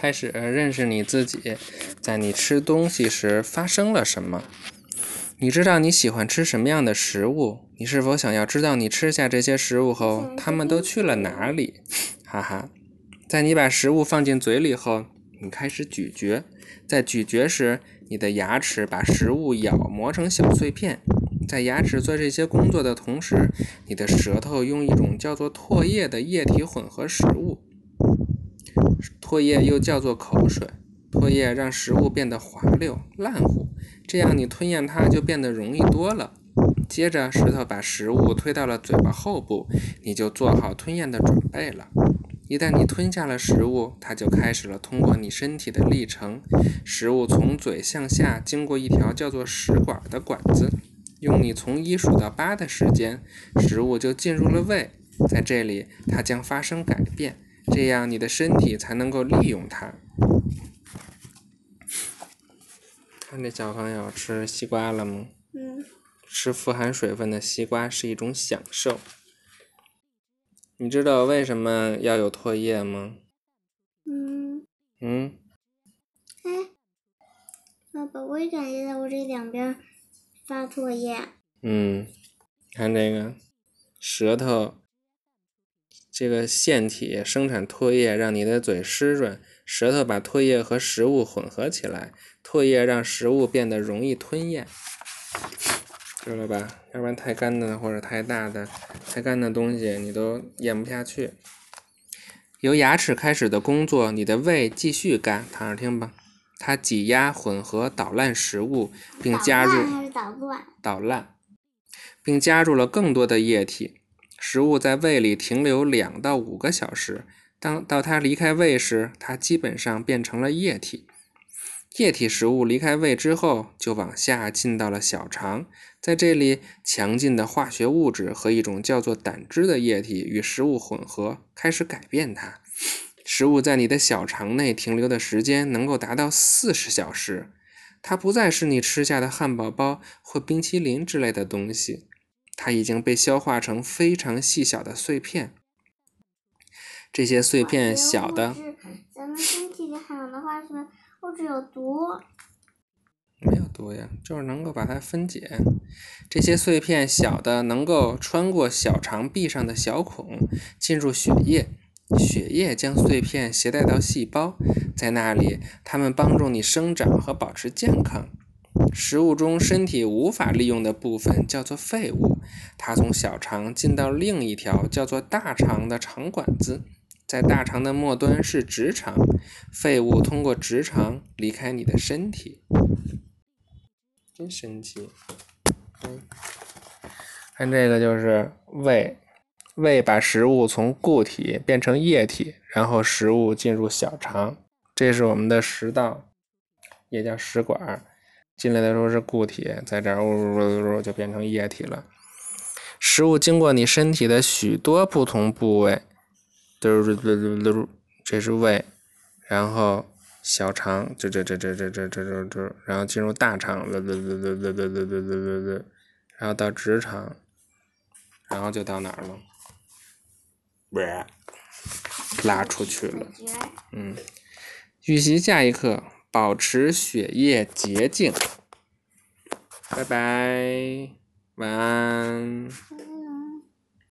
开始认识你自己，在你吃东西时发生了什么。你知道你喜欢吃什么样的食物？你是否想要知道你吃下这些食物后，它们都去了哪里？哈哈，在你把食物放进嘴里后，你开始咀嚼。在咀嚼时，你的牙齿把食物咬磨成小碎片。在牙齿做这些工作的同时，你的舌头用一种叫做唾液的液体混合食物。唾液又叫做口水。唾液让食物变得滑溜、烂糊，这样你吞咽它就变得容易多了。接着，石头把食物推到了嘴巴后部，你就做好吞咽的准备了。一旦你吞下了食物，它就开始了通过你身体的历程。食物从嘴向下经过一条叫做食管的管子。用你从一数到八的时间，食物就进入了胃，在这里它将发生改变，这样你的身体才能够利用它。看这小朋友吃西瓜了吗？嗯。吃富含水分的西瓜是一种享受。你知道为什么要有唾液吗？嗯。嗯。哎，爸爸，我也感觉到我这两边。发唾液。嗯，看这个舌头，这个腺体生产唾液，让你的嘴湿润。舌头把唾液和食物混合起来，唾液让食物变得容易吞咽，知道了吧？要不然太干的或者太大的、太干的东西，你都咽不下去。由牙齿开始的工作，你的胃继续干。躺着听吧。它挤压、混合、捣烂食物，并加入捣乱，捣烂，并加入了更多的液体。食物在胃里停留两到五个小时，当到它离开胃时，它基本上变成了液体。液体食物离开胃之后，就往下进到了小肠，在这里，强劲的化学物质和一种叫做胆汁的液体与食物混合，开始改变它。食物在你的小肠内停留的时间能够达到四十小时，它不再是你吃下的汉堡包或冰淇淋之类的东西，它已经被消化成非常细小的碎片。这些碎片小的，咱们身体里含有的化学物质有毒？没有毒呀，就是能够把它分解。这些碎片小的，能够穿过小肠壁上的小孔，进入血液。血液将碎片携带到细胞，在那里，它们帮助你生长和保持健康。食物中身体无法利用的部分叫做废物，它从小肠进到另一条叫做大肠的肠管子，在大肠的末端是直肠，废物通过直肠离开你的身体。真神奇！看这个就是胃。胃把食物从固体变成液体，然后食物进入小肠，这是我们的食道，也叫食管。进来的时候是固体，在这儿呜呜呜呜就变成液体了。食物经过你身体的许多不同部位，嘟嘟嘟嘟嘟，这是胃，然后小肠，这这这这这这这这这，然后进入大肠，嘟嘟嘟嘟嘟嘟嘟嘟嘟嘟，然后到直肠，然后就到哪儿了？拉出去了。嗯，预习下一课，保持血液洁净。拜拜，晚安。